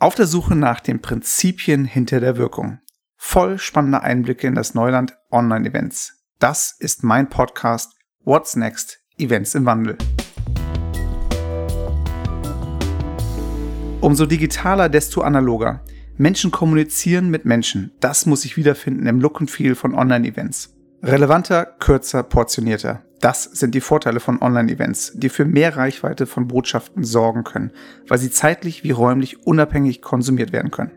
Auf der Suche nach den Prinzipien hinter der Wirkung. Voll spannende Einblicke in das Neuland Online-Events. Das ist mein Podcast What's Next? Events im Wandel. Umso digitaler, desto analoger. Menschen kommunizieren mit Menschen. Das muss sich wiederfinden im Look und Feel von Online-Events. Relevanter, kürzer, portionierter. Das sind die Vorteile von Online-Events, die für mehr Reichweite von Botschaften sorgen können, weil sie zeitlich wie räumlich unabhängig konsumiert werden können.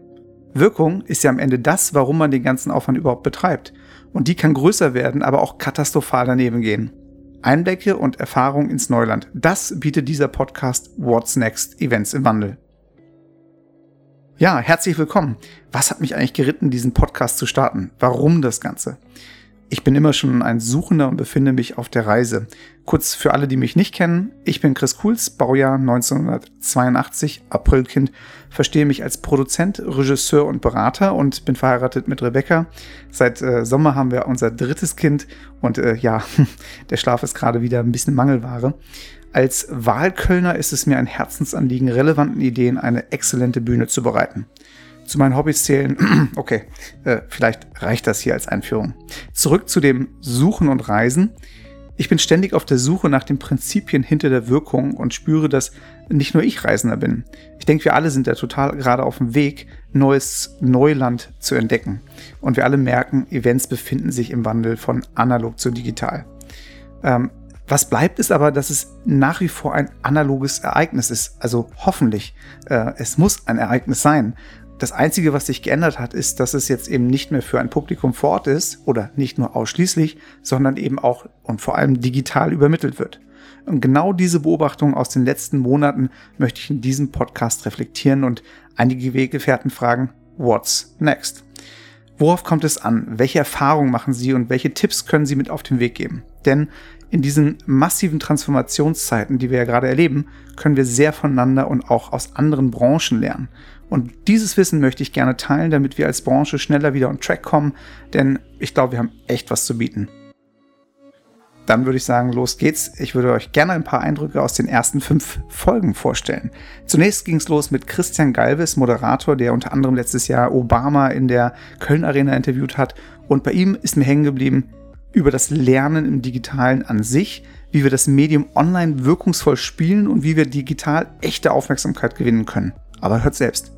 Wirkung ist ja am Ende das, warum man den ganzen Aufwand überhaupt betreibt. Und die kann größer werden, aber auch katastrophal daneben gehen. Einblicke und Erfahrung ins Neuland. Das bietet dieser Podcast What's Next Events im Wandel. Ja, herzlich willkommen. Was hat mich eigentlich geritten, diesen Podcast zu starten? Warum das Ganze? Ich bin immer schon ein Suchender und befinde mich auf der Reise. Kurz für alle, die mich nicht kennen, ich bin Chris Kuhls, Baujahr 1982, Aprilkind, verstehe mich als Produzent, Regisseur und Berater und bin verheiratet mit Rebecca. Seit äh, Sommer haben wir unser drittes Kind und äh, ja, der Schlaf ist gerade wieder ein bisschen Mangelware. Als Wahlkölner ist es mir ein Herzensanliegen, relevanten Ideen eine exzellente Bühne zu bereiten zu meinen Hobbys zählen. okay, äh, vielleicht reicht das hier als Einführung. Zurück zu dem Suchen und Reisen. Ich bin ständig auf der Suche nach den Prinzipien hinter der Wirkung und spüre, dass nicht nur ich Reisender bin. Ich denke, wir alle sind da total gerade auf dem Weg, neues Neuland zu entdecken. Und wir alle merken, Events befinden sich im Wandel von analog zu digital. Ähm, was bleibt ist aber, dass es nach wie vor ein analoges Ereignis ist. Also hoffentlich. Äh, es muss ein Ereignis sein. Das Einzige, was sich geändert hat, ist, dass es jetzt eben nicht mehr für ein Publikum vor Ort ist oder nicht nur ausschließlich, sondern eben auch und vor allem digital übermittelt wird. Und genau diese Beobachtung aus den letzten Monaten möchte ich in diesem Podcast reflektieren und einige Weggefährten fragen, what's next? Worauf kommt es an? Welche Erfahrungen machen Sie und welche Tipps können Sie mit auf den Weg geben? Denn in diesen massiven Transformationszeiten, die wir ja gerade erleben, können wir sehr voneinander und auch aus anderen Branchen lernen. Und dieses Wissen möchte ich gerne teilen, damit wir als Branche schneller wieder on track kommen, denn ich glaube, wir haben echt was zu bieten. Dann würde ich sagen, los geht's. Ich würde euch gerne ein paar Eindrücke aus den ersten fünf Folgen vorstellen. Zunächst ging es los mit Christian Galvis, Moderator, der unter anderem letztes Jahr Obama in der Köln Arena interviewt hat. Und bei ihm ist mir hängen geblieben über das Lernen im Digitalen an sich, wie wir das Medium online wirkungsvoll spielen und wie wir digital echte Aufmerksamkeit gewinnen können. Aber hört selbst.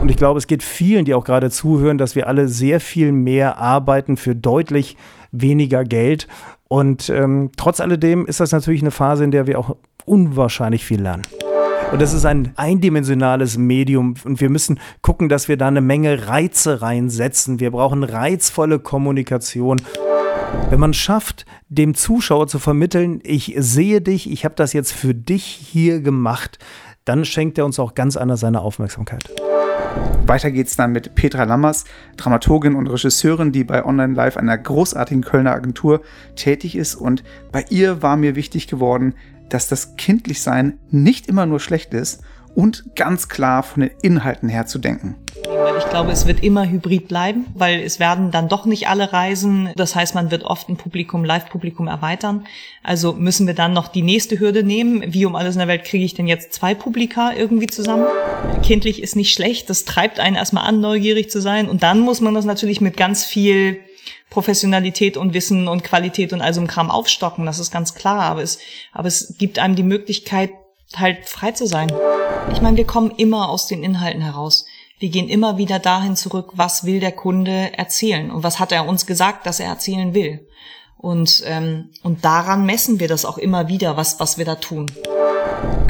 Und ich glaube, es geht vielen, die auch gerade zuhören, dass wir alle sehr viel mehr arbeiten für deutlich weniger Geld. Und ähm, trotz alledem ist das natürlich eine Phase, in der wir auch unwahrscheinlich viel lernen. Und das ist ein eindimensionales Medium und wir müssen gucken, dass wir da eine Menge Reize reinsetzen. Wir brauchen reizvolle Kommunikation. Wenn man schafft, dem Zuschauer zu vermitteln, ich sehe dich, ich habe das jetzt für dich hier gemacht, dann schenkt er uns auch ganz anders seine Aufmerksamkeit. Weiter geht's dann mit Petra Lammers, Dramaturgin und Regisseurin, die bei Online Live, einer großartigen Kölner Agentur, tätig ist. Und bei ihr war mir wichtig geworden, dass das Kindlichsein nicht immer nur schlecht ist und ganz klar von den Inhalten her zu denken. Ich glaube, es wird immer hybrid bleiben, weil es werden dann doch nicht alle reisen. Das heißt, man wird oft ein Publikum, Live-Publikum erweitern. Also müssen wir dann noch die nächste Hürde nehmen. Wie um alles in der Welt kriege ich denn jetzt zwei Publika irgendwie zusammen? Kindlich ist nicht schlecht. Das treibt einen erstmal an, neugierig zu sein. Und dann muss man das natürlich mit ganz viel Professionalität und Wissen und Qualität und all so einem Kram aufstocken. Das ist ganz klar. Aber es, aber es gibt einem die Möglichkeit, halt frei zu sein. Ich meine, wir kommen immer aus den Inhalten heraus. Wir gehen immer wieder dahin zurück, was will der Kunde erzählen und was hat er uns gesagt, dass er erzählen will. Und, ähm, und daran messen wir das auch immer wieder, was, was wir da tun.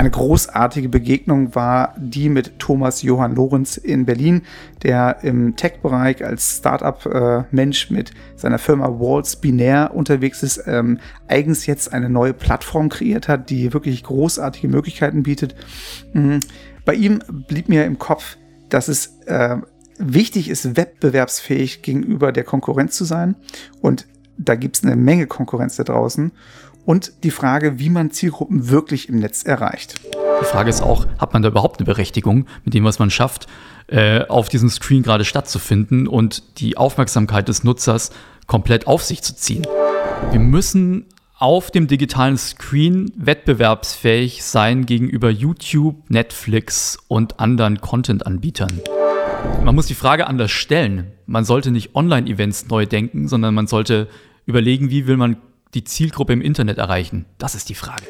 Eine großartige Begegnung war die mit Thomas Johann Lorenz in Berlin, der im Tech-Bereich als Startup-Mensch mit seiner Firma Walls Binär unterwegs ist, ähm, eigens jetzt eine neue Plattform kreiert hat, die wirklich großartige Möglichkeiten bietet. Mhm. Bei ihm blieb mir im Kopf, dass es äh, wichtig ist, wettbewerbsfähig gegenüber der Konkurrenz zu sein. Und da gibt es eine Menge Konkurrenz da draußen und die Frage, wie man Zielgruppen wirklich im Netz erreicht. Die Frage ist auch, hat man da überhaupt eine Berechtigung mit dem, was man schafft, äh, auf diesem Screen gerade stattzufinden und die Aufmerksamkeit des Nutzers komplett auf sich zu ziehen? Wir müssen auf dem digitalen Screen wettbewerbsfähig sein gegenüber YouTube, Netflix und anderen Content-Anbietern. Man muss die Frage anders stellen. Man sollte nicht Online-Events neu denken, sondern man sollte überlegen, wie will man die Zielgruppe im Internet erreichen. Das ist die Frage.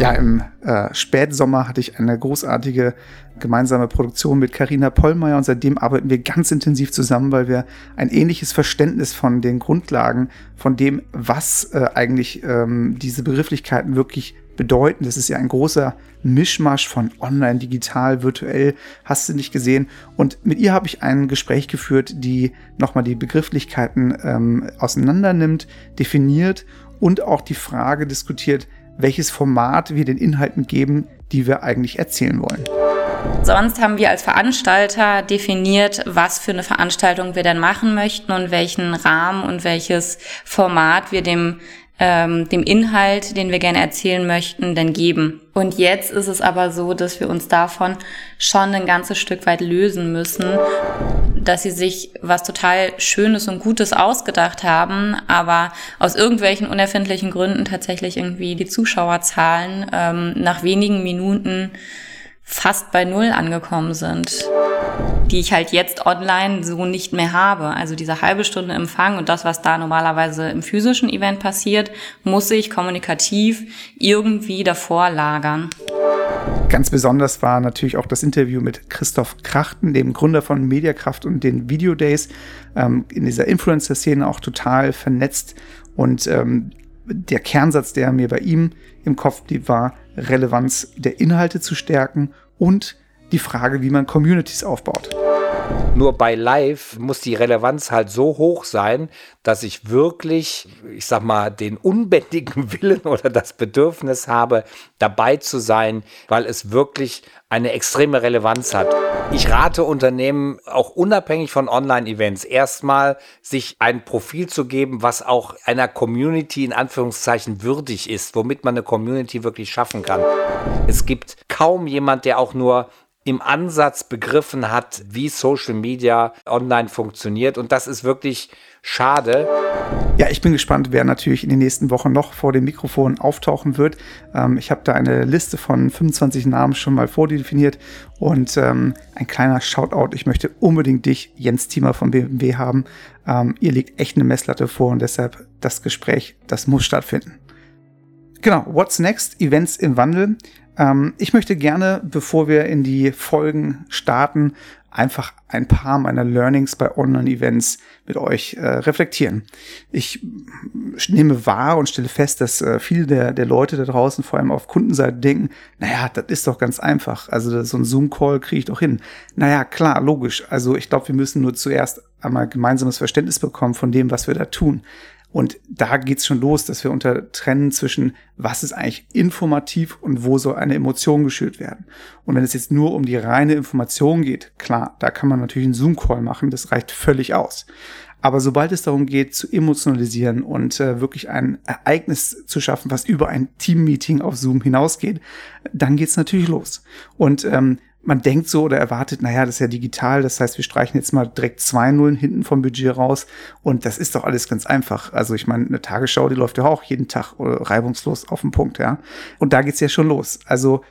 Ja, im äh, Spätsommer hatte ich eine großartige gemeinsame Produktion mit Karina Pollmeier und seitdem arbeiten wir ganz intensiv zusammen, weil wir ein ähnliches Verständnis von den Grundlagen, von dem, was äh, eigentlich ähm, diese Begrifflichkeiten wirklich bedeuten. Das ist ja ein großer Mischmasch von online, digital, virtuell, hast du nicht gesehen. Und mit ihr habe ich ein Gespräch geführt, die nochmal die Begrifflichkeiten ähm, auseinander nimmt, definiert und auch die Frage diskutiert, welches Format wir den Inhalten geben, die wir eigentlich erzählen wollen. Sonst haben wir als Veranstalter definiert, was für eine Veranstaltung wir denn machen möchten und welchen Rahmen und welches Format wir dem ähm, dem Inhalt, den wir gerne erzählen möchten, denn geben. Und jetzt ist es aber so, dass wir uns davon schon ein ganzes Stück weit lösen müssen, dass sie sich was total Schönes und Gutes ausgedacht haben, aber aus irgendwelchen unerfindlichen Gründen tatsächlich irgendwie die Zuschauerzahlen ähm, nach wenigen Minuten fast bei Null angekommen sind die ich halt jetzt online so nicht mehr habe. Also diese halbe Stunde Empfang und das, was da normalerweise im physischen Event passiert, muss ich kommunikativ irgendwie davor lagern. Ganz besonders war natürlich auch das Interview mit Christoph Krachten, dem Gründer von Mediakraft und den Video Days, ähm, in dieser Influencer-Szene auch total vernetzt. Und ähm, der Kernsatz, der mir bei ihm im Kopf blieb, war, Relevanz der Inhalte zu stärken und die Frage, wie man Communities aufbaut. Nur bei Live muss die Relevanz halt so hoch sein, dass ich wirklich, ich sag mal, den unbändigen Willen oder das Bedürfnis habe, dabei zu sein, weil es wirklich eine extreme Relevanz hat. Ich rate Unternehmen auch unabhängig von Online-Events erstmal, sich ein Profil zu geben, was auch einer Community in Anführungszeichen würdig ist, womit man eine Community wirklich schaffen kann. Es gibt kaum jemand, der auch nur im Ansatz begriffen hat, wie Social Media online funktioniert. Und das ist wirklich schade. Ja, ich bin gespannt, wer natürlich in den nächsten Wochen noch vor dem Mikrofon auftauchen wird. Ähm, ich habe da eine Liste von 25 Namen schon mal vordefiniert und ähm, ein kleiner Shoutout. Ich möchte unbedingt dich, Jens Thiemer von BMW haben. Ähm, ihr legt echt eine Messlatte vor und deshalb das Gespräch, das muss stattfinden. Genau, what's next? Events im Wandel. Ähm, ich möchte gerne, bevor wir in die Folgen starten, einfach ein paar meiner Learnings bei Online-Events mit euch äh, reflektieren. Ich nehme wahr und stelle fest, dass äh, viele der, der Leute da draußen, vor allem auf Kundenseite, denken, naja, das ist doch ganz einfach. Also so ein Zoom-Call kriege ich doch hin. Naja, klar, logisch. Also ich glaube, wir müssen nur zuerst einmal gemeinsames Verständnis bekommen von dem, was wir da tun. Und da geht's schon los, dass wir untertrennen zwischen, was ist eigentlich informativ und wo soll eine Emotion geschürt werden. Und wenn es jetzt nur um die reine Information geht, klar, da kann man natürlich einen Zoom-Call machen, das reicht völlig aus. Aber sobald es darum geht, zu emotionalisieren und äh, wirklich ein Ereignis zu schaffen, was über ein Team-Meeting auf Zoom hinausgeht, dann geht's natürlich los. Und ähm, man denkt so oder erwartet, naja, das ist ja digital, das heißt, wir streichen jetzt mal direkt zwei Nullen hinten vom Budget raus und das ist doch alles ganz einfach. Also ich meine, eine Tagesschau, die läuft ja auch jeden Tag äh, reibungslos auf den Punkt, ja. Und da geht's ja schon los. Also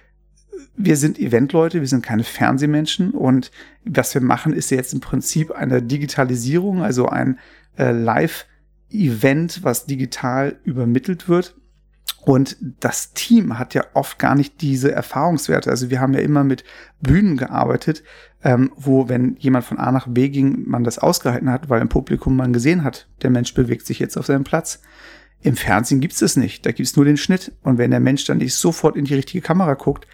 wir sind Eventleute, wir sind keine Fernsehmenschen und was wir machen, ist jetzt im Prinzip eine Digitalisierung, also ein äh, Live-Event, was digital übermittelt wird und das Team hat ja oft gar nicht diese Erfahrungswerte. Also wir haben ja immer mit Bühnen gearbeitet, ähm, wo, wenn jemand von A nach B ging, man das ausgehalten hat, weil im Publikum man gesehen hat, der Mensch bewegt sich jetzt auf seinem Platz. Im Fernsehen gibt's es nicht. Da gibt's nur den Schnitt. Und wenn der Mensch dann nicht sofort in die richtige Kamera guckt,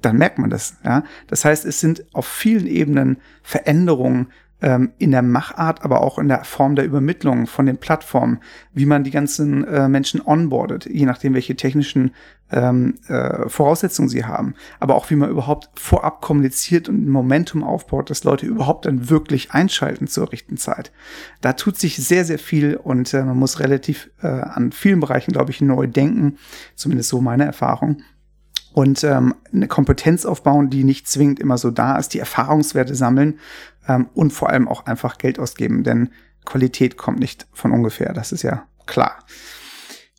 dann merkt man das. Ja? Das heißt, es sind auf vielen Ebenen Veränderungen ähm, in der Machart, aber auch in der Form der Übermittlung von den Plattformen, wie man die ganzen äh, Menschen onboardet, je nachdem, welche technischen ähm, äh, Voraussetzungen sie haben, aber auch wie man überhaupt vorab kommuniziert und ein Momentum aufbaut, dass Leute überhaupt dann wirklich einschalten zur richtigen Zeit. Da tut sich sehr, sehr viel und äh, man muss relativ äh, an vielen Bereichen, glaube ich, neu denken, zumindest so meine Erfahrung und ähm, eine Kompetenz aufbauen, die nicht zwingend immer so da ist, die Erfahrungswerte sammeln ähm, und vor allem auch einfach Geld ausgeben, denn Qualität kommt nicht von ungefähr, das ist ja klar.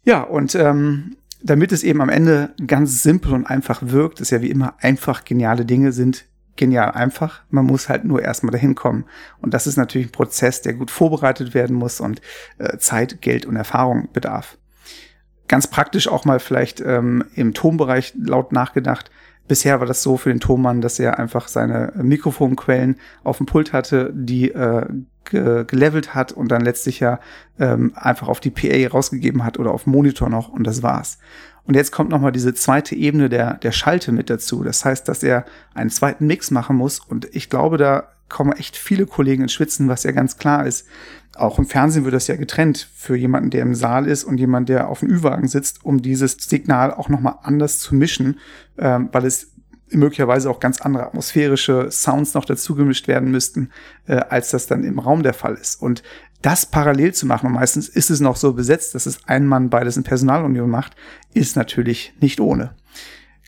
Ja, und ähm, damit es eben am Ende ganz simpel und einfach wirkt, ist ja wie immer einfach geniale Dinge sind genial einfach. Man muss halt nur erstmal dahin kommen. Und das ist natürlich ein Prozess, der gut vorbereitet werden muss und äh, Zeit, Geld und Erfahrung bedarf. Ganz praktisch auch mal vielleicht ähm, im Tonbereich laut nachgedacht. Bisher war das so für den Tonmann, dass er einfach seine Mikrofonquellen auf dem Pult hatte, die äh, ge gelevelt hat und dann letztlich ja ähm, einfach auf die PA rausgegeben hat oder auf Monitor noch und das war's. Und jetzt kommt nochmal diese zweite Ebene der, der Schalte mit dazu. Das heißt, dass er einen zweiten Mix machen muss und ich glaube, da kommen echt viele Kollegen ins Schwitzen, was ja ganz klar ist. Auch im Fernsehen wird das ja getrennt für jemanden, der im Saal ist und jemand, der auf dem Ü-Wagen sitzt, um dieses Signal auch nochmal anders zu mischen, ähm, weil es möglicherweise auch ganz andere atmosphärische Sounds noch dazu gemischt werden müssten, äh, als das dann im Raum der Fall ist. Und das parallel zu machen, und meistens ist es noch so besetzt, dass es ein Mann beides in Personalunion macht, ist natürlich nicht ohne.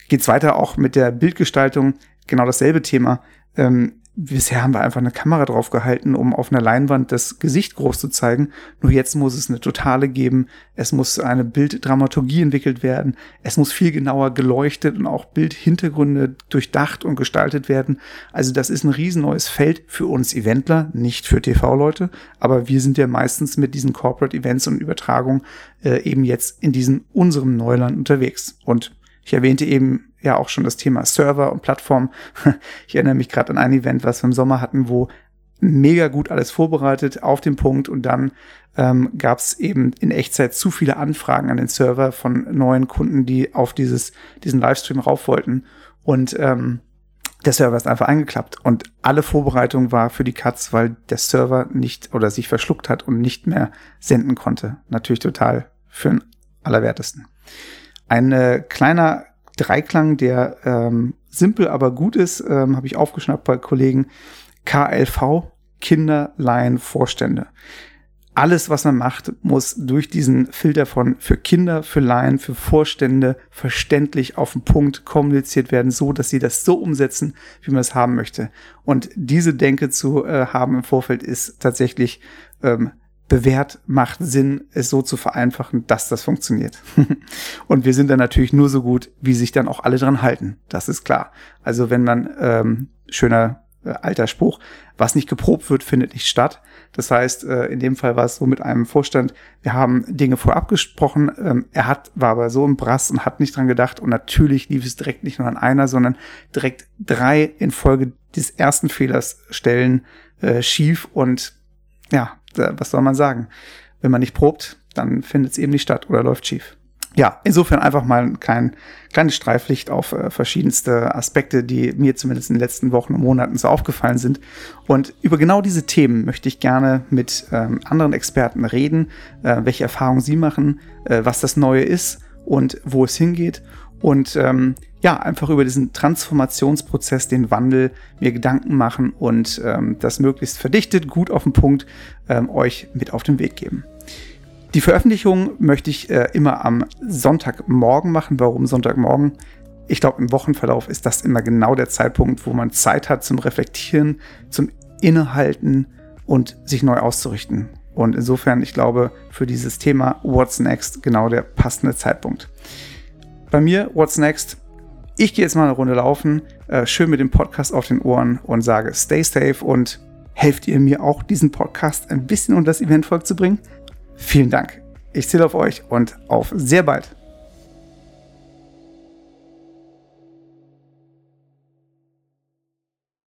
Geht's weiter auch mit der Bildgestaltung, genau dasselbe Thema. Ähm, bisher haben wir einfach eine Kamera drauf gehalten, um auf einer Leinwand das Gesicht groß zu zeigen. Nur jetzt muss es eine totale geben. Es muss eine Bilddramaturgie entwickelt werden. Es muss viel genauer geleuchtet und auch Bildhintergründe durchdacht und gestaltet werden. Also das ist ein riesen neues Feld für uns Eventler, nicht für TV-Leute. Aber wir sind ja meistens mit diesen Corporate Events und Übertragungen äh, eben jetzt in diesem unserem Neuland unterwegs. Und ich erwähnte eben ja auch schon das Thema Server und Plattform. Ich erinnere mich gerade an ein Event, was wir im Sommer hatten, wo mega gut alles vorbereitet auf den Punkt und dann ähm, gab es eben in Echtzeit zu viele Anfragen an den Server von neuen Kunden, die auf dieses, diesen Livestream rauf wollten. Und ähm, der Server ist einfach eingeklappt und alle Vorbereitung war für die Cuts, weil der Server nicht oder sich verschluckt hat und nicht mehr senden konnte. Natürlich total für den Allerwertesten. Ein äh, kleiner Dreiklang, der ähm, simpel, aber gut ist, ähm, habe ich aufgeschnappt bei Kollegen. KLV, Kinder, Laien, Vorstände. Alles, was man macht, muss durch diesen Filter von für Kinder, für Laien, für Vorstände verständlich auf den Punkt kommuniziert werden, so dass sie das so umsetzen, wie man es haben möchte. Und diese Denke zu äh, haben im Vorfeld ist tatsächlich ähm, bewährt, macht Sinn, es so zu vereinfachen, dass das funktioniert. und wir sind dann natürlich nur so gut, wie sich dann auch alle dran halten. Das ist klar. Also wenn man, ähm, schöner äh, alter Spruch, was nicht geprobt wird, findet nicht statt. Das heißt, äh, in dem Fall war es so mit einem Vorstand, wir haben Dinge vorab gesprochen, ähm, er hat, war aber so im Brass und hat nicht dran gedacht und natürlich lief es direkt nicht nur an einer, sondern direkt drei in Folge des ersten Fehlers stellen äh, schief und ja, was soll man sagen? Wenn man nicht probt, dann findet es eben nicht statt oder läuft schief. Ja, insofern einfach mal ein klein, kleines Streiflicht auf äh, verschiedenste Aspekte, die mir zumindest in den letzten Wochen und Monaten so aufgefallen sind. Und über genau diese Themen möchte ich gerne mit ähm, anderen Experten reden, äh, welche Erfahrungen sie machen, äh, was das Neue ist und wo es hingeht und ähm, ja, einfach über diesen Transformationsprozess, den Wandel mir Gedanken machen und ähm, das möglichst verdichtet, gut auf den Punkt ähm, euch mit auf den Weg geben. Die Veröffentlichung möchte ich äh, immer am Sonntagmorgen machen. Warum Sonntagmorgen? Ich glaube, im Wochenverlauf ist das immer genau der Zeitpunkt, wo man Zeit hat zum Reflektieren, zum Innehalten und sich neu auszurichten. Und insofern, ich glaube, für dieses Thema What's Next genau der passende Zeitpunkt. Bei mir, What's Next? Ich gehe jetzt mal eine Runde laufen, äh, schön mit dem Podcast auf den Ohren und sage, stay safe und helft ihr mir auch, diesen Podcast ein bisschen unter das Eventvolk zu bringen? Vielen Dank. Ich zähle auf euch und auf sehr bald.